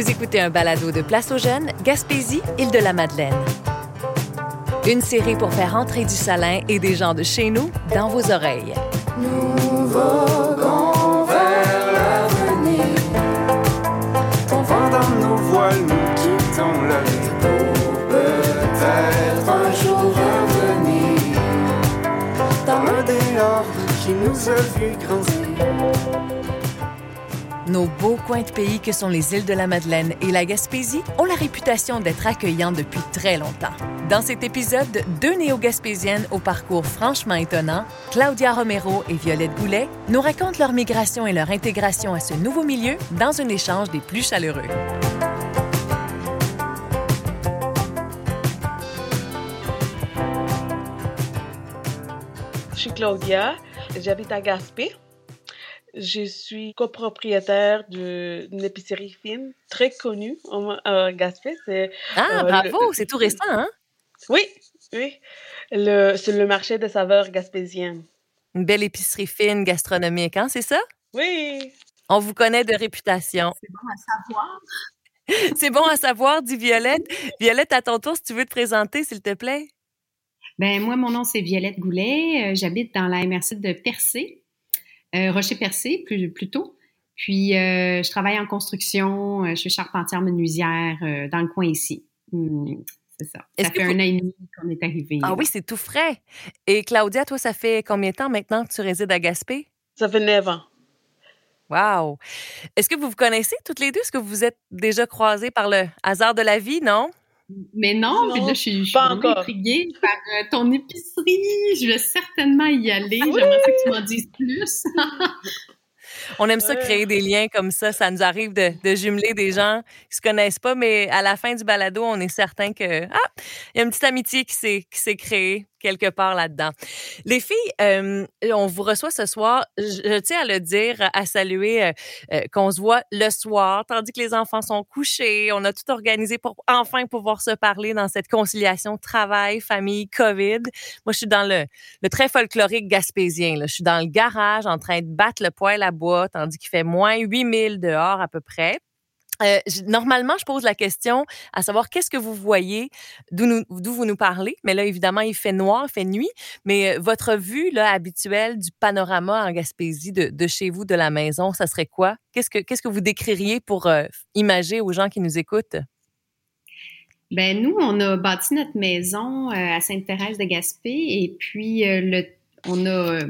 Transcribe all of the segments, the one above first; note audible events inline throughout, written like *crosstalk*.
Vous écoutez un balado de Place aux Jeunes, Gaspésie, île de la Madeleine. Une série pour faire entrer du salin et des gens de chez nous dans vos oreilles. Nous voguons vers l'avenir. On vent dans nos voiles, nous quittons la vie pour peut-être un jour revenir dans le dehors qui nous a vu grandir. Nos beaux coins de pays que sont les îles de la Madeleine et la Gaspésie ont la réputation d'être accueillants depuis très longtemps. Dans cet épisode, deux néo-gaspésiennes au parcours franchement étonnant, Claudia Romero et Violette Goulet, nous racontent leur migration et leur intégration à ce nouveau milieu dans un échange des plus chaleureux. Je suis Claudia, j'habite à Gaspé. Je suis copropriétaire d'une épicerie fine très connue en- à Gaspé. Ah, euh, bravo, le- *laughs* c'est tout récent, hein? Oui, oui. Le, c'est le marché des saveurs gaspésiennes. Une belle épicerie fine gastronomique, hein, c'est ça? Oui. On vous connaît de réputation. C'est bon à savoir. *laughs* C'est bon à savoir, dit Violette. Violette, à ton tour, si tu veux te présenter, s'il te plaît. Ben moi, mon nom, c'est Violette Goulet. Euh, J'habite dans la MRC de Percé, euh, Rocher-Percé, plus, plutôt. Puis, euh, je travaille en construction. euh, je suis charpentière menuisière euh, dans le coin ici. Hum, c'est ça. Est-ce Ça que fait vous- un an et demi qu'on est arrivé. Ah oui, c'est tout frais. Et Claudia, toi, ça fait combien de temps maintenant que tu résides à Gaspé? Ça fait neuf ans. Wow! Est-ce que vous vous connaissez toutes les deux? Est-ce que vous vous êtes déjà croisées par le hasard de la vie, non? Mais non, Non, puis là, je suis, je suis pas vraiment encore. intriguée par euh, ton épicerie. Je vais certainement y aller. J'aimerais ça que tu m'en dises plus. *laughs* On aime ça créer des liens comme ça. Ça nous arrive de, de jumeler des gens qui se connaissent pas, mais à la fin du balado, on est certain que ah, il y a une petite amitié qui s'est qui s'est créée quelque part là-dedans. Les filles, euh, on vous reçoit ce soir. Je, tiens à le dire, à saluer euh, euh, qu'on se voit le soir, tandis que les enfants sont couchés. On a tout organisé pour enfin pouvoir se parler dans cette conciliation travail, famille, COVID. Moi, je suis dans le, le très folklorique gaspésien. Là. Je suis dans le garage en train de battre le poêle à bois, tandis qu'il fait moins 8000 dehors à peu près. Euh, normalement, je pose la question à savoir qu'est-ce que vous voyez, d'où vous nous parlez. Mais là, évidemment, il fait noir, il fait nuit. Mais euh, votre vue habituelle du panorama en Gaspésie de, chez vous, de la maison, ça serait quoi? Qu'est-ce que, vous décririez pour euh, imager aux gens qui nous écoutent? Ben nous, on a bâti notre maison euh, à Sainte-Thérèse de Gaspé et puis le, on a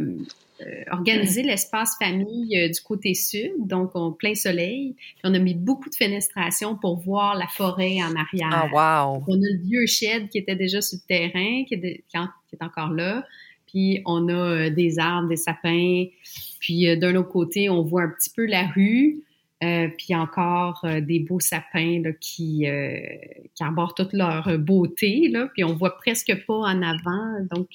organisé l'espace famille euh, du côté sud, donc en plein soleil. Puis on a mis beaucoup de fenestration pour voir la forêt en arrière. Ah, wow! On a le vieux shed qui était déjà sur le terrain, qui est, de- qui en- qui est encore là. Puis on a euh, des arbres, des sapins. Puis euh, d'un autre côté, on voit un petit peu la rue. euh, puis encore euh, des beaux sapins là, qui, euh, qui arborent toute leur euh, beauté. Là, puis on voit presque pas en avant. Donc,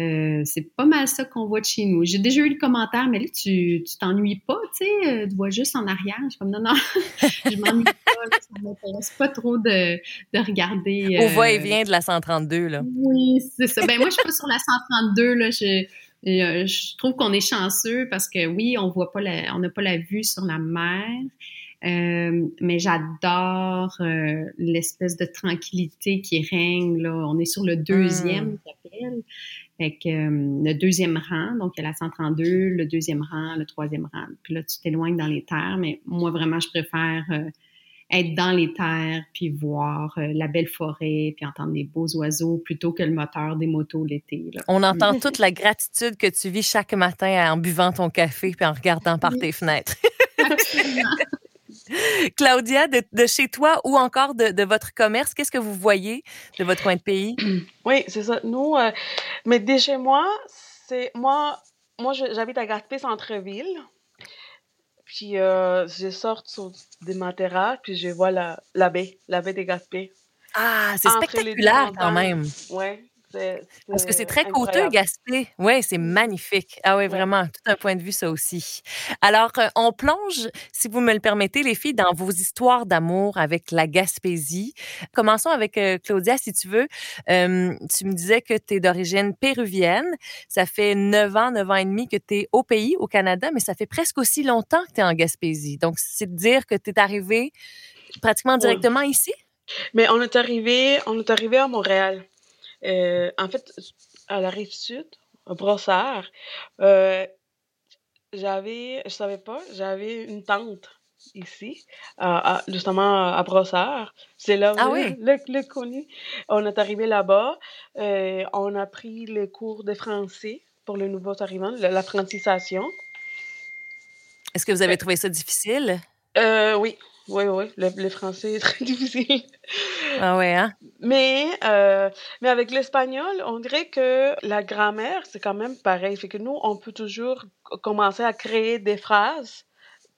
euh, c'est pas mal ça qu'on voit de chez nous. J'ai déjà eu le commentaire, mais là, tu tu t'ennuies pas, tu sais, euh, tu vois juste en arrière. Je suis comme, non, non, *laughs* je m'ennuie pas, là, ça m'intéresse pas trop de, de regarder. Au euh, va-et-vient de la 132, là. oui, c'est ça. Ben moi, je suis pas sur la 132 là. Je, euh, je trouve qu'on est chanceux parce que oui, on voit pas la, on n'a pas la vue sur la mer. Euh, mais j'adore euh, l'espèce de tranquillité qui règne là. On est sur le deuxième, j'appelle. Fait que euh, le deuxième rang, donc il y a la 132, le deuxième rang, le troisième rang. Puis là, tu t'éloignes dans les terres, mais moi vraiment, je préfère euh, être dans les terres, puis voir euh, la belle forêt, puis entendre des beaux oiseaux plutôt que le moteur des motos l'été. On entend *laughs* toute la gratitude que tu vis chaque matin en buvant ton café puis en regardant par Oui. tes fenêtres. Absolument. *laughs* *laughs* Claudia, de, de chez toi ou encore de, de votre commerce, qu'est-ce que vous voyez de votre coin de pays? *clears throat* Oui, c'est ça. Nous, euh, mais dès chez moi, c'est moi, moi j'habite à Gaspé centre-ville. Puis euh, je sors sur de ma terrasse, puis je vois la, la baie, la baie de Gaspé. Ah, c'est spectaculaire quand même. Ouais, Parce que c'est très coûteux, Gaspé. Oui, c'est magnifique. Ah oui, vraiment, tout un point de vue, ça aussi. Alors, euh, on plonge, si vous me le permettez, les filles, dans vos histoires d'amour avec la Gaspésie. Commençons avec euh, Claudia, si tu veux. Euh, tu me disais que tu es d'origine péruvienne. Ça fait neuf ans, neuf ans et demi que tu es au pays, au Canada, mais ça fait presque aussi longtemps que tu es en Gaspésie. Donc, c'est de dire que tu es arrivé pratiquement directement ici? Mais on est arrivé, on est arrivé à Montréal. Euh, en fait, à la rive sud, à Brossard, euh, j'avais, je savais pas, j'avais une tante ici, justement à Brossard. C'est là ah le, le, connu. On est arrivé là-bas, euh, on a pris les cours de français pour les nouveaux arrivants, la, francisation. Est-ce que vous avez trouvé ça difficile? oui, oui, oui, le, français est très *laughs* difficile. Ah ouais, hein? Mais, euh, mais avec l'espagnol, on dirait que la grammaire, c'est quand même pareil. Fait que nous, on peut toujours commencer à créer des phrases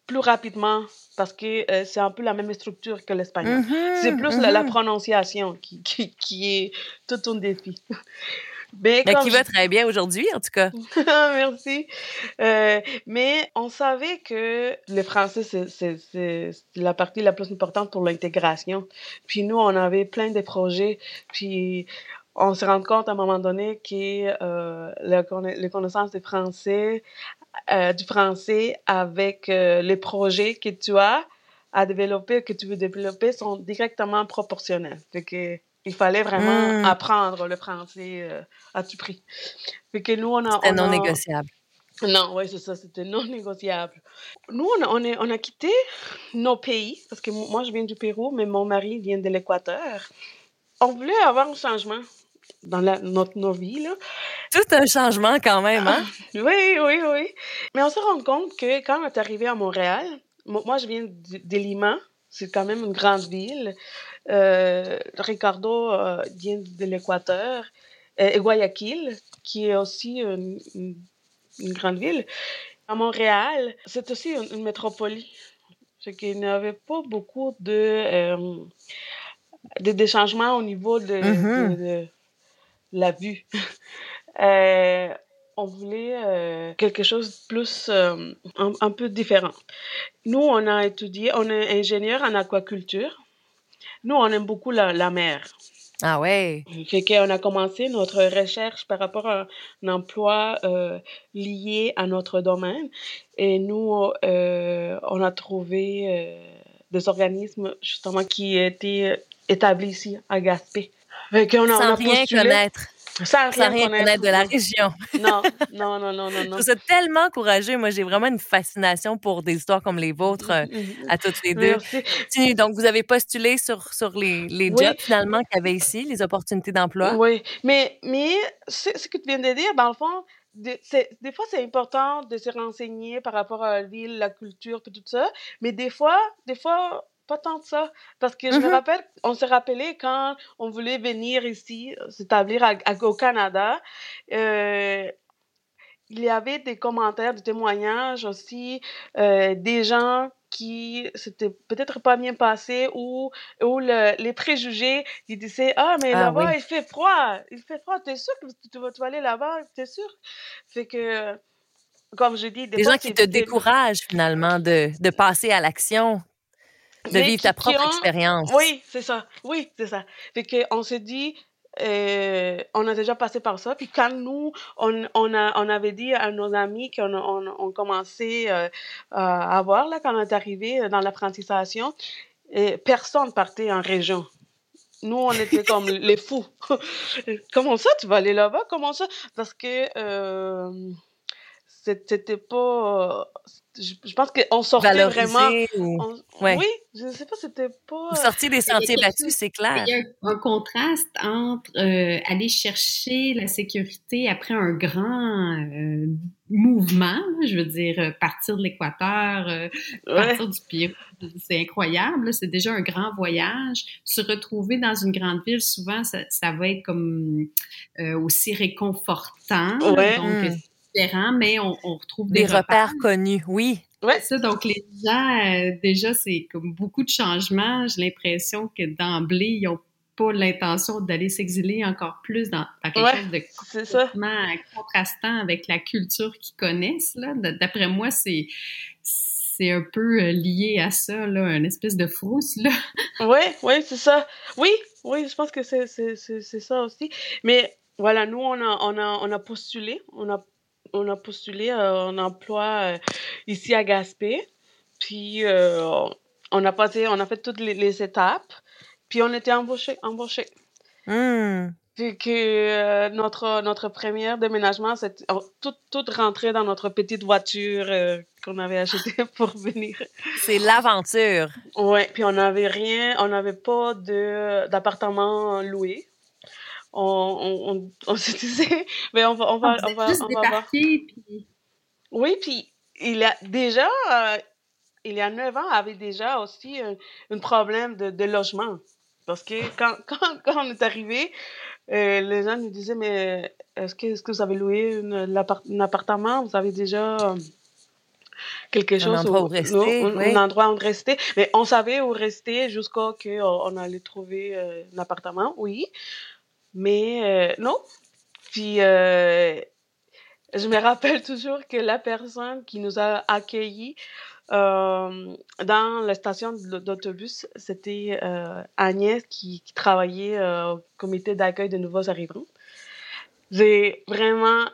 plus rapidement parce que euh, c'est un peu la même structure que l'espagnol. Mm-hmm, c'est plus la, la, mm-hmm. prononciation qui, qui, qui est tout un défi. Mais, qui va très bien aujourd'hui, en tout cas. *laughs* Merci. Euh, mais on savait que le français, c'est la partie la plus importante pour l'intégration. Puis nous, on avait plein de projets. Puis on se rend compte à un moment donné que euh, les connaissances du français, euh, du français avec euh, les projets que tu as à développer, que tu veux développer, sont directement proportionnels. Fait que il fallait vraiment Hmm. apprendre le français euh, à tout prix. Fait que nous, on a... C'était on non a- négociable. Non, oui, c'est ça, c'était non négociable. Nous, on a, on, est- on a quitté nos pays, parce que moi, je viens du Pérou, mais mon mari vient de l'Équateur. On voulait avoir un changement dans la, notre, nos vies, là. Tout un changement quand même, hein? Oui, oui, oui. Mais on se rend compte que quand on est arrivé à Montréal, mo- moi, je viens d- de Lima, c'est quand même une grande ville. Euh, Ricardo euh, vient de l'Équateur, euh, et Guayaquil, qui est aussi une, une- une grande ville. À Montréal, c'est aussi une, une métropole. C'est qu'il n'y avait pas beaucoup de, euh, de, de changements au niveau de, Mhm. de- de la vue. *laughs* Euh, on voulait euh, quelque chose de plus, euh, un, un peu différent. Nous, on a étudié, on est ingénieur en aquaculture. Nous, on aime beaucoup la, la mer. Ah ouais. Fait qu'on a commencé notre recherche par rapport à un emploi euh, lié à notre domaine. Et nous, euh, on a trouvé euh, des organismes justement qui étaient établis ici à Gaspé. Fait qu'on a, on Sans a rien postulé. connaître. Sans Sans rien connaître de la région. *laughs* Non, non, non, non, non, Je trouve ça tellement courageux. Moi, j'ai vraiment une fascination pour des histoires comme les vôtres euh, *laughs* à toutes les deux. Merci. Donc, vous avez postulé sur, sur les, les Oui. jobs finalement qu'il y avait ici, les opportunités d'emploi. Oui, mais, mais ce, ce que tu viens de dire, dans le fond, de- des fois, c'est important de se renseigner par rapport à la ville, la culture, puis tout ça, mais des fois, des fois, pas tant que ça. Parce que je me Mhm. rappelle, on s'est rappelé quand on voulait venir ici, euh, s'établir au Canada, euh, il y avait des commentaires, des témoignages aussi, euh, des gens qui s'étaient peut-être pas bien passé ou, ou le- les préjugés, ils disaient Ah, mais Ah là-bas, oui. il fait froid, il fait froid, t'es sûr que tu vas, tu vas aller là-bas, t'es sûr? Fait que, comme je dis, des Des fois, gens qui te découragent finalement de, de passer à l'action, de vivre ta propre ont- expérience. Oui, c'est ça. Oui, c'est ça. Fait que on s'est dit, euh, on a déjà passé par ça. Puis quand nous, on, on, a, on avait dit à nos amis qu'on on, on commençait euh, à avoir, là, quand on est arrivé dans l'apprentisation, et personne partait en région. Nous, on était *laughs* comme les fous. *laughs* Comment ça, tu vas aller là-bas? Comment ça? Parce que euh, c'était pas. Je, je pense qu'on sortait vraiment. Valoriser ou on- Ouais. Oui, je sais pas, c'était pas. vous sortiez des sentiers battus, c'est clair. Il y a un, contraste entre euh, aller chercher la sécurité après un grand euh, mouvement, je veux dire, euh, partir de l'Équateur, euh, Ouais. partir du Pérou, c'est incroyable, c'est déjà un grand voyage. Se retrouver dans une grande ville, souvent, ça, ça va être comme euh, aussi réconfortant, Ouais. donc Mais on, on retrouve Des des, repères. repères connus, oui. Ouais. Ça, donc les gens, euh, déjà, c'est comme beaucoup de changements. J'ai l'impression que d'emblée, ils ont pas l'intention d'aller s'exiler encore plus dans, dans quelque Ouais, chose de c'est ça. complètement contrastant avec la culture qu'ils connaissent. D'après moi, c'est c'est un peu euh, lié à ça, là, une espèce de frousse. Là. *laughs* Oui, oui, c'est ça. Oui, oui, je pense que c'est c'est- c'est- c'est ça aussi. Mais voilà, nous, on a, on a, on a postulé. On a, on a postulé euh, un emploi euh, ici à Gaspé. Puis, euh, on a passé, on a fait toutes les, les étapes. Puis, on était embauchés, embauchés. Hmm. Puis que euh, notre, notre premier déménagement, c'est tout, tout rentré dans notre petite voiture euh, qu'on avait achetée *laughs* pour venir. C'est l'aventure. Ouais, puis on n'avait rien, on n'avait pas de d'appartement loué. On, on, on, on se disait, *laughs* mais on va, on va, on va, juste on va voir. puis Oui, puis il y a déjà, euh, il y a neuf ans, avait déjà aussi un, un problème de, de logement. Parce que quand, *laughs* quand, quand on est arrivé, euh, les gens nous disaient, mais est-ce que, est-ce que vous avez loué une, l'appart- un appartement? Vous avez déjà euh, quelque chose endroit où rester, non, un, oui. un endroit où rester. Mais on savait où rester jusqu'à ce qu'on allait trouver euh, un appartement, oui. Mais euh, non. Puis, euh, je me rappelle toujours que la personne qui nous a accueillis euh, dans la station d'autobus, c'était Agnès qui, qui travaillait au comité d'accueil de nouveaux arrivants. J'ai vraiment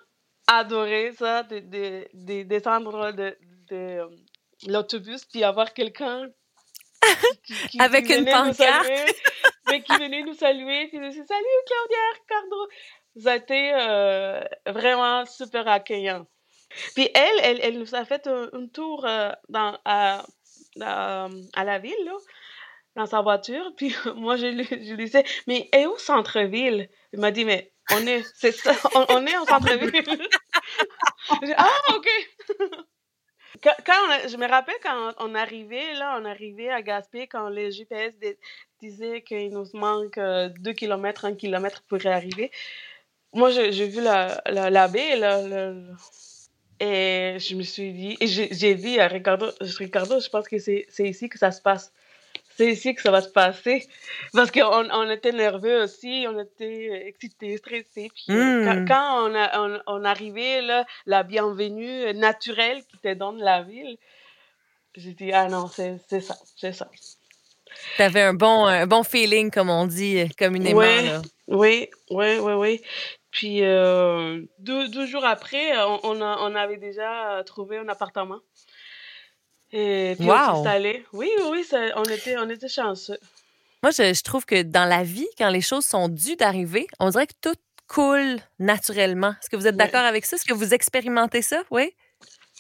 adoré ça, de, de, de descendre de, de, l'autobus puis avoir quelqu'un *laughs* qui, qui- qui Avec une pancarte. Mais qui venait nous saluer, puis nous dit Salut Claudia, Ricardo. A été euh, vraiment super accueillant. Puis elle, elle, elle nous a fait un, tour euh, dans, à, à, à la ville, là, dans sa voiture. Puis *laughs* moi, je lui, je lui disais, mais est où centre-ville? Il m'a dit, mais on est, c'est ça, *laughs* on, on est au centre-ville. *laughs* Ah, OK. Quand, je me rappelle quand on arrivait, là, on arrivait à Gaspé, quand les GPS disaient qu'il nous manque 2 km, 1 km pour y arriver. Moi, j'ai vu la, la, la baie, et je me suis dit, et j'ai dit à Ricardo, Ricardo, je pense que c'est ici que ça se passe. C'est ici que ça va se passer. Parce qu'on on était nerveux aussi, on était excités, stressés. Puis euh, quand, Mm. quand on, a, on, on arrivait, là, la bienvenue naturelle qui te donne la ville, j'ai dit, ah non, c'est ça, c'est ça. T'avais un bon, un bon feeling, comme on dit communément. Ouais. là. Oui, oui, oui, oui. Puis euh, deux, deux jours après, on, on, a- on avait déjà trouvé un appartement. Et puis on Wow. s'est installé. Oui, oui, oui, ça- on, était, on était chanceux. Moi, je, je trouve que dans la vie, quand les choses sont dues d'arriver, on dirait que tout coule naturellement. Est-ce que vous êtes d'accord avec ça? Est-ce que vous expérimentez ça? Oui?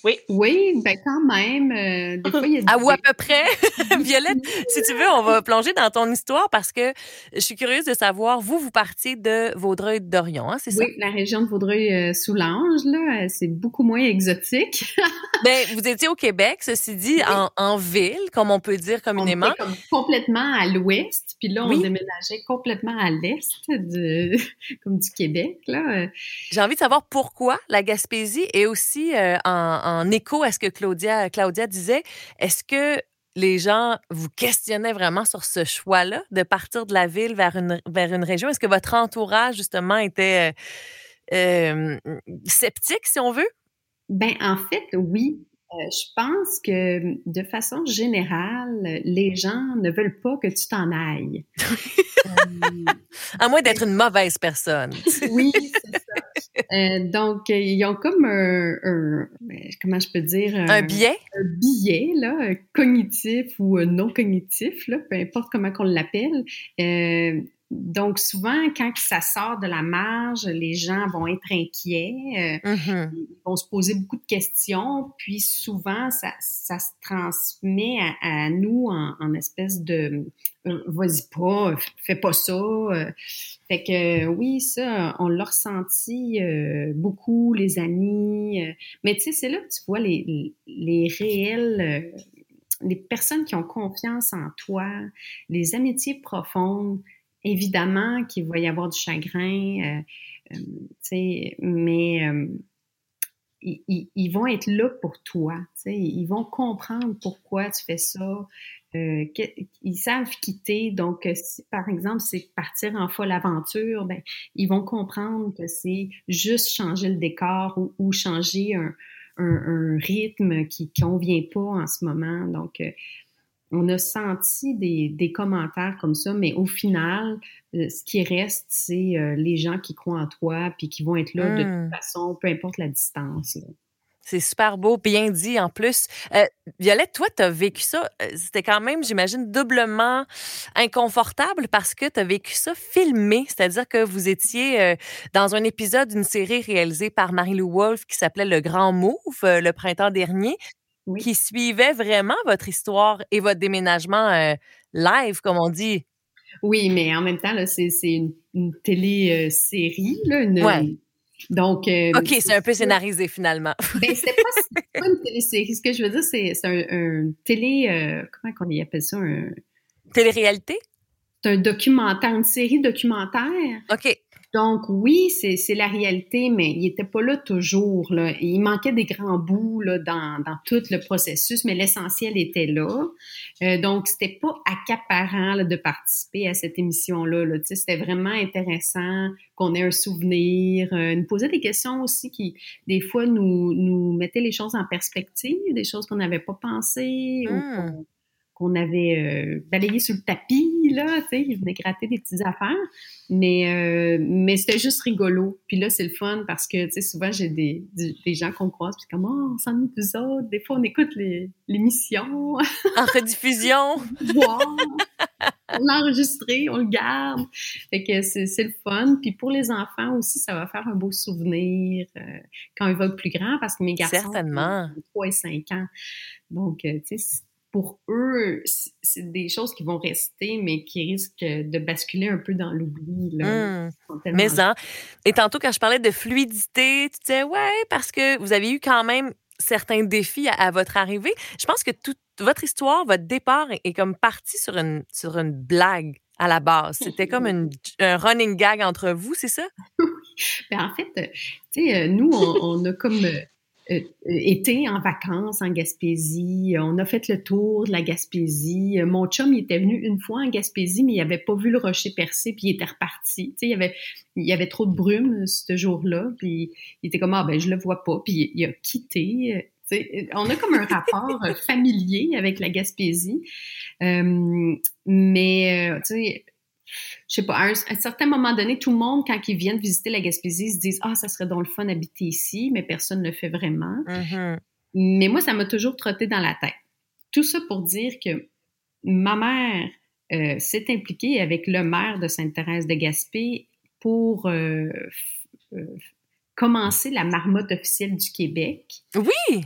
Oui, oui, ben quand même. euh, des fois, il y a des... À ou à peu près. *laughs* Violette, si tu veux, on va plonger dans ton histoire parce que je suis curieuse de savoir, vous, vous partiez de Vaudreuil-Dorion, hein, c'est ça? Oui, la région de Vaudreuil-Soulanges, là, euh, c'est beaucoup moins exotique. *laughs* Ben, vous étiez au Québec, ceci dit, en, en ville, comme on peut dire On communément. était comme complètement à l'ouest, puis là, on Oui. déménageait complètement à l'est, de... *laughs* comme du Québec, là. J'ai envie de savoir pourquoi la Gaspésie et aussi euh, en, en écho à ce que Claudia, disait, est-ce que les gens vous questionnaient vraiment sur ce choix-là de partir de la ville vers une, vers une région? Est-ce que votre entourage, justement, était euh, euh, sceptique, si on veut? Ben, en fait, oui. Euh, je pense que de façon générale, les gens ne veulent pas que tu t'en ailles. Euh, *laughs* À moins d'être une mauvaise personne. *laughs* oui, c'est ça. Euh, donc, euh, ils ont comme un, un- ben, comment je peux dire, Un biais? un billet là, euh, cognitif ou euh, non cognitif, là, peu importe comment qu'on l'appelle. Donc, souvent, quand ça sort de la marge, les gens vont être inquiets. euh, Mhm. ils vont se poser beaucoup de questions, puis souvent, ça, ça se transmet à, à nous en, en espèce de euh, vas-y pas, fais pas ça. euh. Fait que oui, ça, on l'a ressenti beaucoup, les amis. mais tu sais, c'est là que tu vois les, les réels, les personnes qui ont confiance en toi, les amitiés profondes. Évidemment qu'il va y avoir du chagrin, euh, euh, mais euh, ils, vont être là pour toi. Ils vont comprendre pourquoi tu fais ça. euh, ils savent quitter. Donc, euh, si par exemple c'est partir en folle aventure, ben ils vont comprendre que c'est juste changer le décor ou, changer un, un, rythme qui convient pas en ce moment. Donc, on a senti des, des commentaires comme ça, mais au final, euh, ce qui reste, c'est euh, les gens qui croient en toi puis qui vont être là de Hmm. toute façon, peu importe la distance. là. C'est super beau, bien dit en plus. Euh, Violette, toi, tu as vécu ça. C'était quand même, j'imagine, doublement inconfortable parce que tu as vécu ça filmé. C'est-à-dire que vous étiez euh, dans un épisode d'une série réalisée par Marie-Lou Wolfe qui s'appelait Le Grand Move euh, le printemps dernier, Oui. qui suivait vraiment votre histoire et votre déménagement euh, live, comme on dit. Oui, mais en même temps, c'est, c'est une, une télé-série, là, une- Ouais. Donc, euh, OK, c'est un peu scénarisé finalement. Ben, c'était pas, *laughs* c'est pas une télésérie. Ce que je veux dire, c'est, c'est un, un télé, euh, comment qu'on y appelle ça? Un, Télé-réalité? c'est un documentaire, une série documentaire. OK. Donc, oui, c'est, la réalité, mais il était pas là toujours, là. Il manquait des grands bouts, là, dans, dans tout le processus, mais l'essentiel était là. Euh, donc, c'était pas accaparant, là, de participer à cette émission-là, là. C'était vraiment intéressant qu'on ait un souvenir, euh, nous poser des questions aussi qui, des fois, nous, nous mettaient les choses en perspective, des choses qu'on n'avait pas pensées ou Hmm. Qu'on, avait euh, balayé sur le tapis, là, tu sais, ils venaient gratter des petites affaires. Mais, euh, mais c'était juste rigolo. Puis là, c'est le fun parce que, tu sais, souvent, j'ai des, des, des gens qu'on croise, puis comme, oh, on s'ennuie plus autres. Des fois, on écoute l'émission, *laughs* En rediffusion. voir, on l'a enregistré, on le garde. Fait que c'est le fun. Puis pour les enfants aussi, ça va faire un beau souvenir euh, quand ils vont être plus grands parce que mes garçons ont 3 et 5 ans. Donc, tu sais, pour eux, c'est des choses qui vont rester, mais qui risquent de basculer un peu dans l'oubli. tellement Mais hein. Et tantôt, quand je parlais de fluidité, tu disais, ouais, parce que vous avez eu quand même certains défis à, à votre arrivée. Je pense que toute votre histoire, votre départ est, est comme parti sur une, sur une blague à la base. *laughs* C'était comme une, un running gag entre vous, c'est ça? *laughs* Ben, en fait, tu sais, euh, nous, on, on a comme euh, été en vacances en Gaspésie. On a fait le tour de la Gaspésie. Euh, Mon chum, il était venu une fois en Gaspésie, mais il avait pas vu le rocher percé, puis il était reparti. Tu sais, il y avait, il avait trop de brume euh, ce jour-là, puis il était comme, ah ben, je le vois pas, puis il, a quitté. euh, on a comme un rapport euh, familier avec la Gaspésie. Euh, mais, euh, tu sais, je sais pas, à un, à un certain moment donné, tout le monde, quand ils viennent visiter la Gaspésie, se disent Ah, ça serait donc le fun d'habiter ici, mais personne ne le fait vraiment. Mhm. Mais moi, ça m'a toujours trotté dans la tête. Tout ça pour dire que ma mère euh, s'est impliquée avec le maire de Sainte-Thérèse de Gaspé pour euh, euh, commencer la marmotte officielle du Québec. Oui!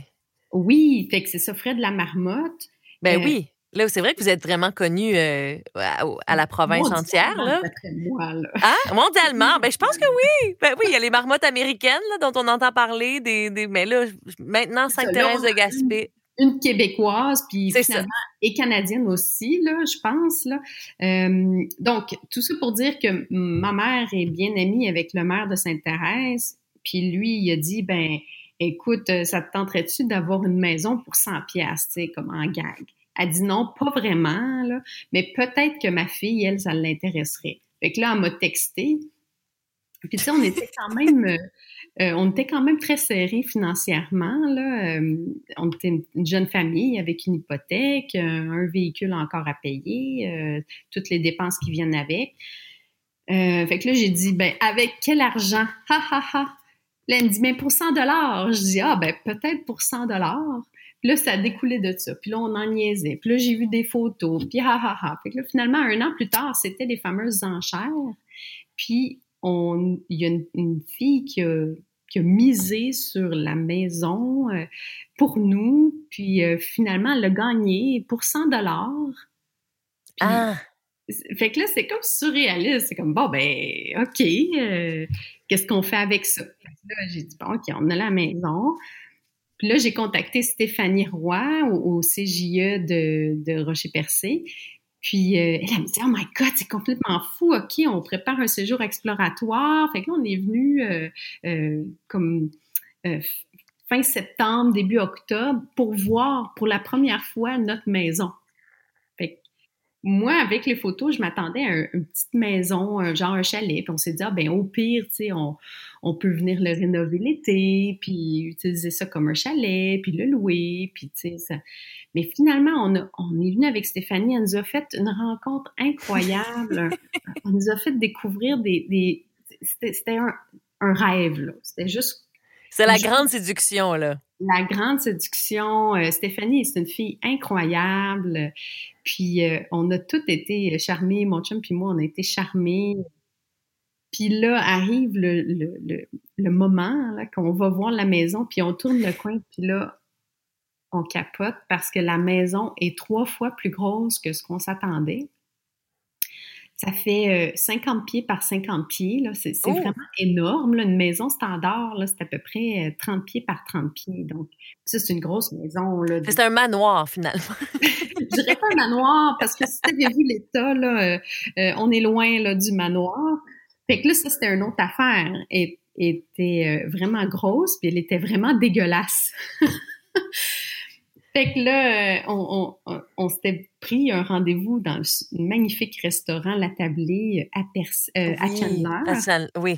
Oui, fait que c'est ça, Fred la marmotte. Ben oui. Là, c'est vrai que vous êtes vraiment connu euh, à, à la province entière. Mondialement, Là. moi, là. Hein? Mondialement? Ben, je pense que oui. Ben oui, il y a les marmottes américaines là, dont on entend parler. Des, des, mais là, maintenant, Sainte-Thérèse de Gaspé. une québécoise, puis finalement, et canadienne aussi, là, je pense. Là. Euh, donc, tout ça pour dire que ma mère est bien amie avec le maire de Sainte-Thérèse, puis lui, il a dit, ben, écoute, euh, ça te tenterait-tu d'avoir une maison pour 100 piastres, tu sais, comme en gag? Elle dit non, pas vraiment, là, mais peut-être que ma fille, elle, ça l'intéresserait. Fait que là, elle m'a texté. Puis tu sais, on était *laughs* quand même, euh, euh, on était quand même très serrés financièrement. Là. Euh, on était une, une jeune famille avec une hypothèque, euh, un véhicule encore à payer, toutes les dépenses qui viennent avec. Fait que là, j'ai dit, ben, avec quel argent? Ha, ha, ha. Là, elle me dit, mais pour 100 dollars. Je dis, ah, ben, peut-être pour 100 dollars. Puis là, ça a découlé de ça. Puis là, on en niaisait. Puis là, j'ai vu des photos. Puis ha, ha, ha. Fait que là, finalement, un an plus tard, c'était les fameuses enchères. Puis, on, il y a une, une fille qui a, qui a misé sur la maison euh, pour nous. Puis, euh, finalement, elle a gagné pour 100 dollars. Ah, Fait que là, c'est comme surréaliste. C'est comme, bon, ben, OK, euh, qu'est-ce qu'on fait avec ça? Là, j'ai dit, bon, OK, on a la maison. Puis là, j'ai contacté Stéphanie Roy au, CJE de, de Rocher-Percé. Puis euh, elle, elle me dit, oh my God, c'est complètement fou. OK, on prépare un séjour exploratoire. Fait que là, on est venu euh, euh, comme euh, fin septembre, début octobre, pour voir pour la première fois notre maison. Moi, avec les photos, je m'attendais à une petite maison, un, genre un chalet. Puis on s'est dit, ah, ben au pire, tu sais, on, on peut venir le rénover l'été, puis utiliser ça comme un chalet, puis le louer, puis tu sais, ça. Mais finalement, on, a, on est venu avec Stéphanie, elle nous a fait une rencontre incroyable. *laughs* elle nous a fait découvrir des... des c'était un, un rêve, là. C'était juste... C'est la grande séduction, là. La grande séduction. Euh, Stéphanie, c'est une fille incroyable. Puis euh, on a tous été charmés, mon chum puis moi, on a été charmés. Puis là arrive le, le, le, moment là, qu'on va voir la maison, puis on tourne le coin, puis là, on capote parce que la maison est trois fois plus grosse que ce qu'on s'attendait. Ça fait 50 euh, pieds par 50 pieds. Là. C'est, oh! vraiment énorme. Là. Une maison standard, là, c'est à peu près 30 euh, pieds par 30 pieds. Donc, ça, c'est une grosse maison. Là, C'est un manoir, finalement. *laughs* Je dirais pas un manoir, parce que si tu avais vu l'état, là, euh, on est loin là, du manoir. Fait que là, ça, c'était une autre affaire. Elle était vraiment grosse, puis elle était vraiment dégueulasse. *laughs* Fait que là, on, on, s'était pris un rendez-vous dans le magnifique restaurant La Tablée à, euh, à Chandler. oui.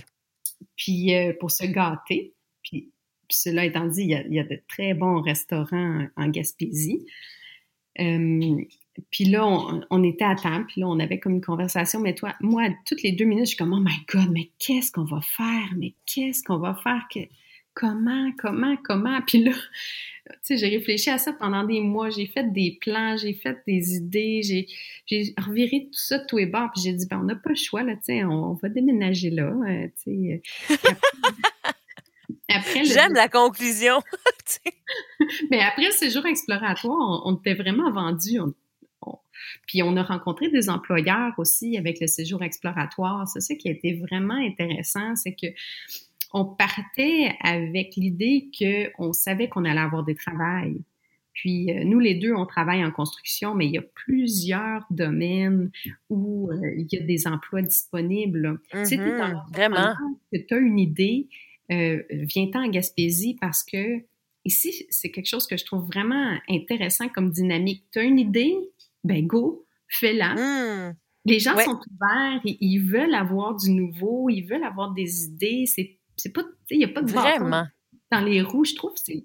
Puis euh, pour se gâter. Puis, cela étant dit, il y, a, de très bons restaurants en Gaspésie. Euh, puis là, on, était à table, puis là, on avait comme une conversation. Mais toi, moi, toutes les deux minutes, je suis comme, oh my God, mais qu'est-ce qu'on va faire? Mais qu'est-ce qu'on va faire? Que comment, comment, comment? Puis là, tu sais, j'ai réfléchi à ça pendant des mois. J'ai fait des plans, j'ai fait des idées, j'ai, j'ai reviré tout ça de tous les bords. Puis j'ai dit, ben, on n'a pas le choix, là, tu sais, on, va déménager là, euh, tu sais. Après, *laughs* J'aime la conclusion. *laughs* Mais après le séjour exploratoire, on, était vraiment vendus. puis on a rencontré des employeurs aussi avec le séjour exploratoire. C'est ça qui a été vraiment intéressant, c'est que on partait avec l'idée qu'on savait qu'on allait avoir des travails. Puis euh, nous, les deux, on travaille en construction, mais il y a plusieurs domaines où euh, il y a des emplois disponibles. Mm vraiment. Que tu as une idée, euh, viens-t'en en Gaspésie parce que ici, c'est quelque chose que je trouve vraiment intéressant comme dynamique. Tu as une idée, ben go, fais-la. Mmh. Les gens sont ouverts, ils veulent avoir du nouveau, ils veulent avoir des idées. C'est c'est pas, il n'y a pas de Vraiment. dans les roues, je trouve. Il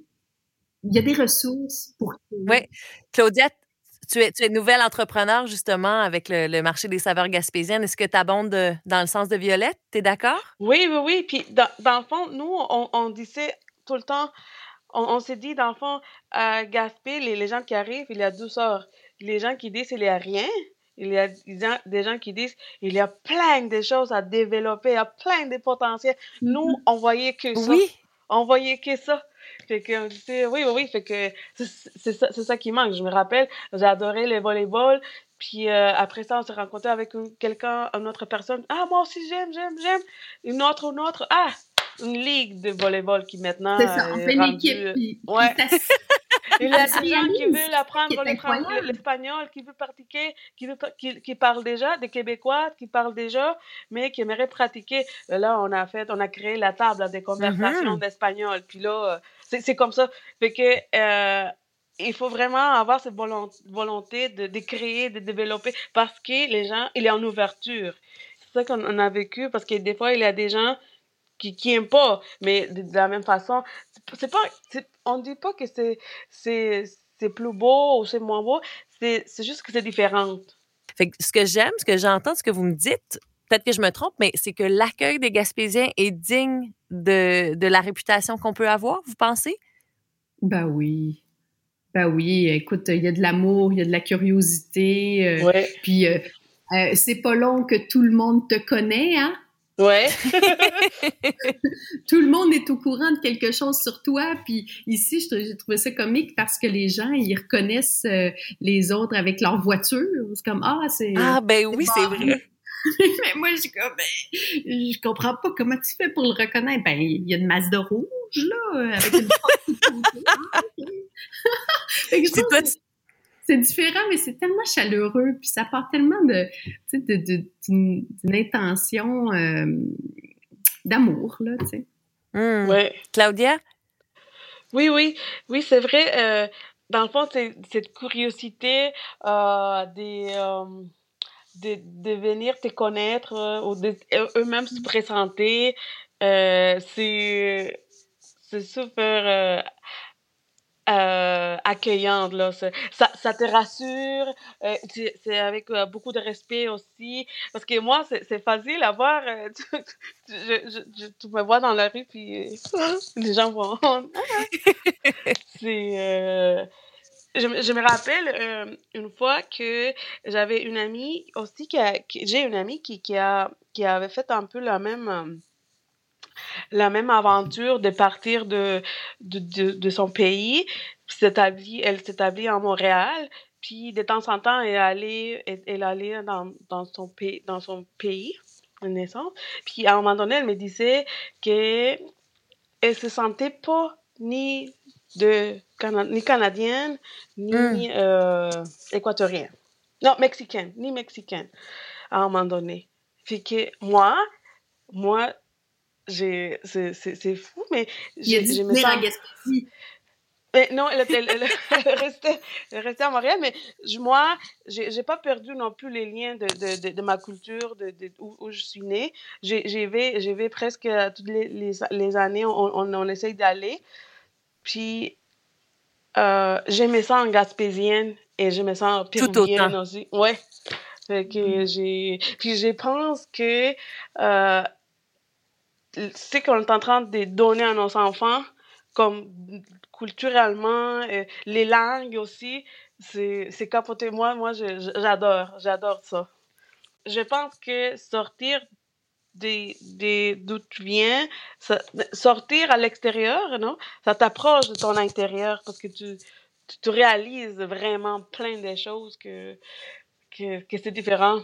y a des ressources pour. Oui. Claudia, tu es, tu es nouvelle entrepreneur justement avec le, marché des saveurs gaspésiennes. Est-ce que tu abondes dans le sens de Violette? Tu es d'accord? Oui, oui, oui. Puis dans, le fond, nous, on, disait tout le temps, on, s'est dit, dans le fond, à Gaspé, les, les, gens qui arrivent, il y a deux sortes. Les gens qui disent il n'y a rien, il y a des gens qui disent il y a plein de choses à développer, il y a plein de potentiels. Nous, mm-hmm. on voyait que ça. Oui. On voyait que ça. Fait que, oui, oui, oui, fait que c'est ça, ça, qui manque. Je me rappelle, j'ai adoré le volleyball. Puis euh, après ça, on s'est rencontré avec quelqu'un, une autre personne. Ah, moi aussi, j'aime, j'aime, j'aime. Une autre, une autre. Ah, une ligue de volleyball qui maintenant. C'est ça, on fait une équipe. ouais. Il y a des gens qui veulent apprendre l'espagnol, qui veulent pratiquer, qui, veut, qui, qui, parlent déjà, des Québécois qui parlent déjà, mais qui aimeraient pratiquer. Là, on a fait, on a créé la table des conversations mm-hmm. d'espagnol. Puis là, euh, c'est comme ça. Fait que, euh, il faut vraiment avoir cette volonté de, de, créer, de développer, parce que les gens, il est en ouverture. C'est ça qu'on a vécu, parce que des fois, il y a des gens qui, qui aiment pas, mais de, de la même façon, c'est pas, on dit pas que c'est, c'est, c'est plus beau ou c'est moins beau, c'est, c'est juste que c'est différent. Fait ce que j'aime, ce que j'entends, ce que vous me dites, peut-être que je me trompe, mais c'est que l'accueil des Gaspésiens est digne de, de la réputation qu'on peut avoir, vous pensez? Ben oui. Ben oui, écoute, il y a de l'amour, il y a de la curiosité. Euh, ouais. Puis euh, euh, c'est pas long que tout le monde te connaît, hein? Ouais. *laughs* Tout le monde est au courant de quelque chose sur toi. Puis ici, j'ai trouvé ça comique parce que les gens, ils reconnaissent euh, les autres avec leur voiture. C'est comme, ah, c'est... Ah, ben oui, c'est vrai. *laughs* mais moi, je, comme, ben, je comprends pas comment tu fais pour le reconnaître. Ben, il y a une Mazda rouge, là, avec une *laughs* C'est toi, c'est différent, mais c'est tellement chaleureux, puis ça part tellement de, d'une, intention euh, d'amour, là, tu sais. Mmh. Claudia? Oui, oui, oui, c'est vrai. Euh, dans le fond, c'est cette curiosité euh, des, euh, de, de venir te connaître euh, ou de eux-mêmes se présenter. Euh, c'est c'est super euh, accueillante là. Ça, ça, te rassure euh, c'est avec euh, beaucoup de respect aussi. Parce que moi c'est c'est facile à voir euh, *laughs* tu, tu- je, je, je- tu me vois dans la rue puis euh, *laughs* les gens vont *laughs* c'est euh, je, me- je me rappelle euh, une fois que j'avais une amie aussi qui j'ai une amie qui, qui a qui avait fait un peu la même la même aventure de partir de, de, de, de son pays. S'établit, elle s'établit en Montréal. Puis de temps en temps, elle allait, elle, elle allait dans, dans, son pays, dans son pays de naissance. Puis à un moment donné, elle me disait que elle se sentait pas ni de ni canadienne ni euh, équatorienne. Non, mexicaine, ni mexicaine à un moment donné. Fait que moi, moi, j'ai c'est fou mais j'ai en sens Gaspésie. mais non elle, elle, elle- elle restait restait à Montréal mais je- moi j'ai pas perdu non plus les liens de de, de, de ma culture de, où, où je suis née. J'ai j'y vais j'y vais presque toutes les, les, les années on, on, on essaye d'aller. Puis euh, je me sens gaspésienne et je me sens Tout péruvienne aussi. Ouais. Fait que j'ai puis je pense que euh, ce qu'on est en train de donner à nos enfants, comme culturellement, euh, les langues aussi, c'est c'est capoté. Moi, moi j'adore, j'adore ça. Je pense que sortir des, d'où tu viens, sortir à l'extérieur, non? Ça t'approche de ton intérieur parce que tu, tu, réalises vraiment plein de choses que, que, que c'est différent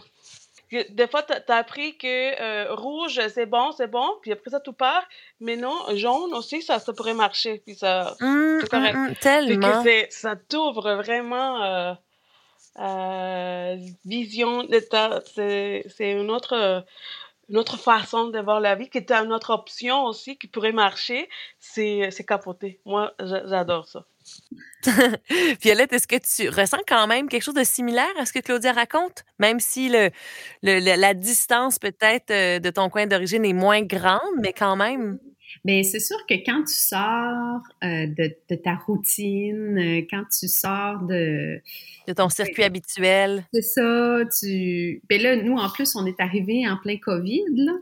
des fois, t'as as appris que euh, rouge, c'est bon, c'est bon, puis après ça, tout part. Mais non, jaune aussi, ça, ça pourrait marcher, puis ça... C'est correct. que tellement. c'est- ça t'ouvre vraiment euh, euh, vision de ta... C'est c'est une autre, une autre façon de voir la vie, qui est une autre option aussi, qui pourrait marcher. C'est c'est capoté. Moi, j'a- j'adore ça. *laughs* Violette, est-ce que tu ressens quand même quelque chose de similaire à ce que Claudia raconte? Même si le, le- le- la distance peut-être euh, de ton coin d'origine est moins grande, mais quand même. Ben, c'est sûr que quand tu sors euh, de, de ta routine, euh, quand tu sors de... De ton circuit habituel. C'est ça, tu... Ben là, nous, en plus, on est arrivé en plein COVID, là.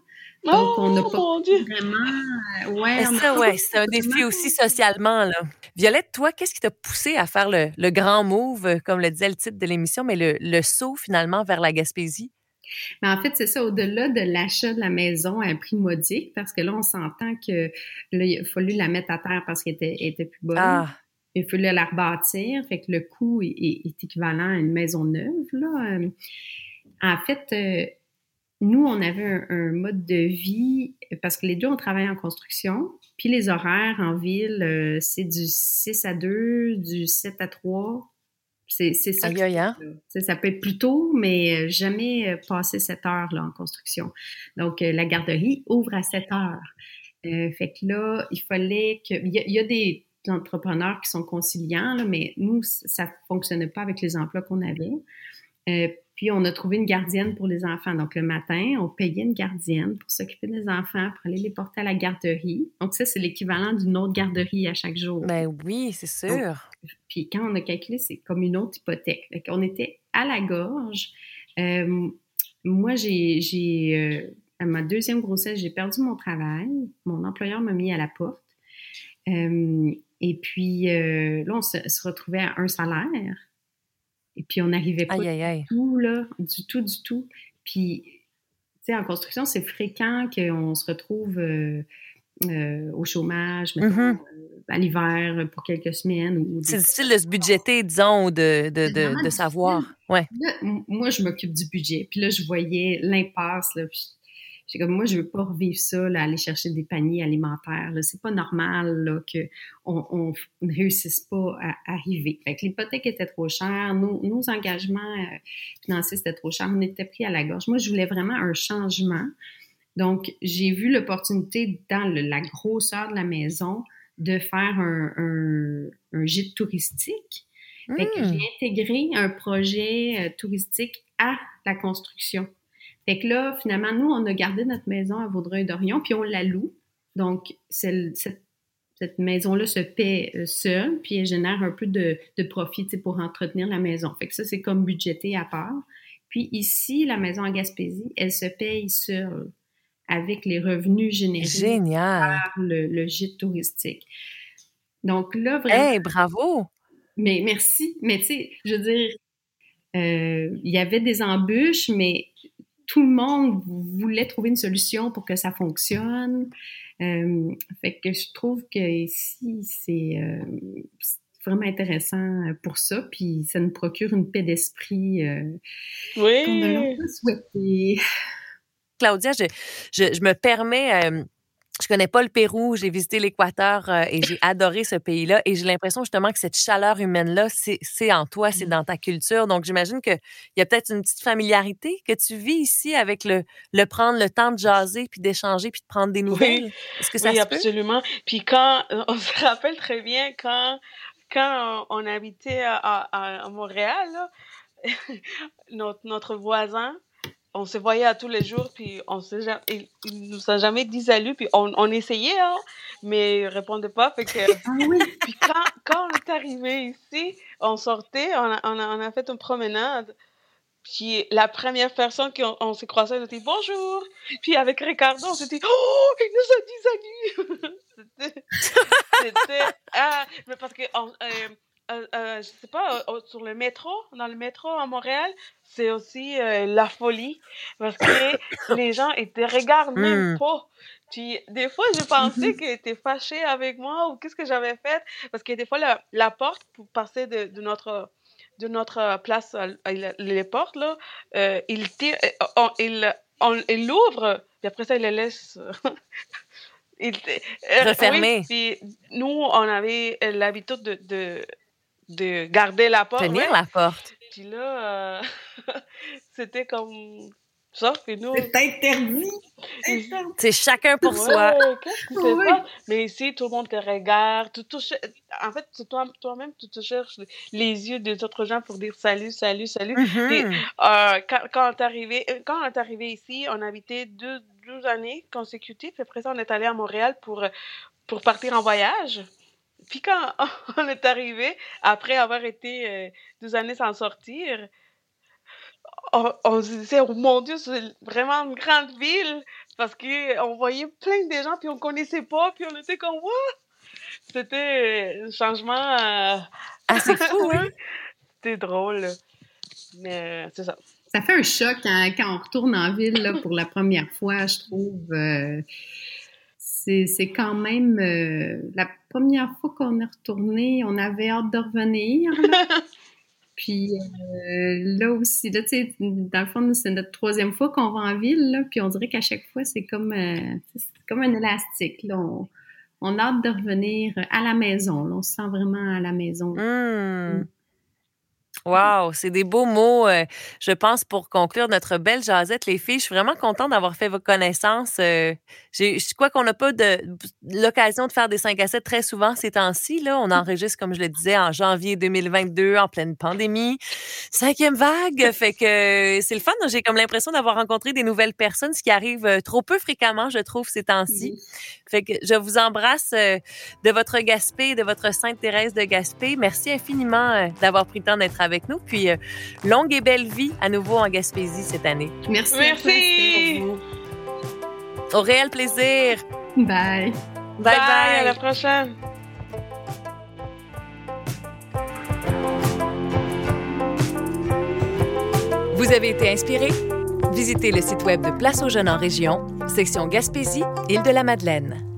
Donc, on n'a oh, pas mon Dieu! vraiment... Ouais, on ça, ouais, c'est un défi aussi socialement, là. Violette, toi, qu'est-ce qui t'a poussé à faire le, le grand move, euh, comme le disait le titre de l'émission, mais le, le saut finalement vers la Gaspésie? Mais en fait, c'est ça, au-delà de l'achat de la maison à un prix modique, parce que là, on s'entend que là, il a fallu la mettre à terre parce qu'elle était, plus bonne. Ah, Il a fallu la rebâtir, fait que le coût est, est- est équivalent à une maison neuve. Là. Euh, En fait, euh, nous, on avait un, un mode de vie, parce que les deux, on travaille en construction, puis les horaires en ville, euh, c'est du 6 à 2, du 7 à 3. C'est c'est ça. aïe, aïe, hein? Ça peut être plus tôt, mais euh, jamais euh, passer 7 heures là, en construction. Donc, euh, la garderie ouvre à 7 heures. Euh, fait que là, il fallait que... Il y, a- il y a des entrepreneurs qui sont conciliants, là, mais nous, ça ne fonctionnait pas avec les emplois qu'on avait. Euh, puis, on a trouvé une gardienne pour les enfants. Donc, le matin, on payait une gardienne pour s'occuper des enfants, pour aller les porter à la garderie. Donc, ça, c'est l'équivalent d'une autre garderie à chaque jour. Ben oui, c'est sûr. Puis quand on a calculé, c'est comme une autre hypothèque. Qu'on était à la gorge. Euh, moi, j'ai, j'ai euh, à ma deuxième grossesse, j'ai perdu mon travail. Mon employeur m'a mis à la porte. Euh, et puis là, on se, se retrouvait à un salaire. Et puis on n'arrivait pas Aïe, aïe, aïe. du tout, là, du tout, du tout. Puis, tu sais, en construction, c'est fréquent qu'on se retrouve euh, euh, au chômage, mettons, Mhm. euh, à l'hiver pour quelques semaines. Ou C'est difficile de se budgéter, disons, ou de, de, de, de savoir. Ouais. Là, moi, je m'occupe du budget. Puis là, je voyais l'impasse. Puis j'étais comme, moi, je veux pas revivre ça, là, aller chercher des paniers alimentaires. Là. C'est pas normal là, qu'on on, ne réussisse pas à, arriver. Fait que l'hypothèque était trop chère. Nos, nos engagements euh, financiers, c'était trop cher. On était pris à la gorge. Moi, je voulais vraiment un changement. Donc, j'ai vu l'opportunité dans le- la grosseur de la maison de faire un, un, un gîte touristique que j'ai intégré un projet euh, touristique à la construction. Fait que là, finalement, nous, on a gardé notre maison à Vaudreuil-Dorion, puis on la loue. Donc, cette, cette maison-là se paie euh, seule, puis elle génère un peu de, de profit pour entretenir la maison. Fait que ça, c'est comme budgété à part. Puis ici, la maison en Gaspésie, elle se paye seule avec les revenus générés Génial. par le, le gîte touristique. Donc là, vraiment, Hey, bravo. mais merci. Mais tu sais, je veux dire, euh, il y avait des embûches, mais tout le monde voulait trouver une solution pour que ça fonctionne. Euh, fait que je trouve que ici, c'est euh, vraiment intéressant pour ça, puis ça nous procure une paix d'esprit euh, qu'on a Oui. longtemps souhaité. Claudia, je, je, je me permets, euh, je connais pas le Pérou, j'ai visité l'Équateur euh, et j'ai *laughs* adoré ce pays-là et j'ai l'impression justement que cette chaleur humaine-là, c'est en toi, c'est dans ta culture. Donc j'imagine qu'il y a peut-être une petite familiarité que tu vis ici avec le, le prendre le temps de jaser puis d'échanger puis de prendre des nouvelles. Est-ce que ça Oui, se peut? absolument. Puis quand, on se rappelle très bien quand, quand on habitait à, à, à Montréal, là, *laughs* notre, notre voisin, on se voyait à tous les jours, puis on ja- il, il nous a jamais dit salut, puis on, on essayait, hein, mais il répondait pas. Fait que, Ah oui, *laughs* puis quand, quand on est arrivé ici, on sortait, on a, on a, on a fait une promenade. Puis la première personne qu'on on s'est croisé, on a dit bonjour. Puis avec Ricardo, on s'est dit oh, il nous a dit salut. *laughs* C'était- C'était ah, mais parce que on, euh, euh, euh, je sais pas euh, sur le métro, dans le métro à Montréal, c'est aussi euh, la folie parce que *coughs* les gens ils te regardent même Hmm. pas. Puis des fois, je pensais qu'ils étaient fâchés avec moi ou qu'est-ce que j'avais fait parce que des fois la, la porte pour passer de, de notre de notre place, à- à la- les portes, là, euh, il tire, euh, on, il, on, il l'ouvre, puis après ça, il les laisse. *laughs* il, euh, oui, puis nous, on avait l'habitude de, de, de garder la porte. Tenir ouais. la porte. Puis là, euh, *laughs* c'était comme. Sauf que nous. c'est interdit. C'est chacun pour soi. Ouais, qu'est-ce qui se Oui. passe? Mais ici, tout le monde te regarde. Tu, cher- en fait, c'est toi- toi-même, tu te cherches les yeux des autres gens pour dire salut, salut, salut. Puis, Mhm. euh, quand, quand on est arrivé, euh, quand on est arrivé ici, on habitait deux, deux années consécutives. Après ça, on est allé à Montréal pour, pour partir en voyage. Puis quand *laughs* on est arrivé, après avoir été euh, deux années sans sortir, on, on se disait, oh mon Dieu, c'est vraiment une grande ville. Parce qu'on voyait plein de gens, puis on connaissait pas, puis on était comme, what? C'était un changement. euh, Ah, fou, *laughs* hein? C'était drôle. Mais euh, c'est ça. Ça fait un choc hein, quand on retourne en ville là, pour la première fois, je trouve. euh, c'est c'est quand même euh, la première fois qu'on est retourné, on avait hâte de revenir. *laughs* Puis euh, là aussi, là, tu sais, dans le fond, c'est notre troisième fois qu'on va en ville, là, puis on dirait qu'à chaque fois, c'est comme, euh, comme un élastique. Là. On, on a hâte de revenir à la maison. là. On se sent vraiment à la maison. Hmm. Wow, c'est des beaux mots, euh, je pense, pour conclure notre belle jasette, les filles. Je suis vraiment contente d'avoir fait vos connaissances. Euh, je crois qu'on n'a pas de l'occasion de faire des 5 à 7 très souvent ces temps-ci. Là, on enregistre, comme je le disais, en janvier 2022, en pleine pandémie, cinquième vague. *laughs* Fait que c'est le fun. J'ai comme l'impression d'avoir rencontré des nouvelles personnes, ce qui arrive euh, trop peu fréquemment, je trouve, ces temps-ci. Fait que je vous embrasse euh, de votre Gaspé, de votre Sainte-Thérèse de Gaspé. Merci infiniment d'avoir pris le temps d'être avec nous. Puis, euh, longue et belle vie à nouveau en Gaspésie cette année. Merci. à toi, Merci. Au réel plaisir. Bye. Bye bye. À la prochaine. Vous avez été inspiré? Visitez le site web de Place aux jeunes en région, section Gaspésie, Île de la Madeleine.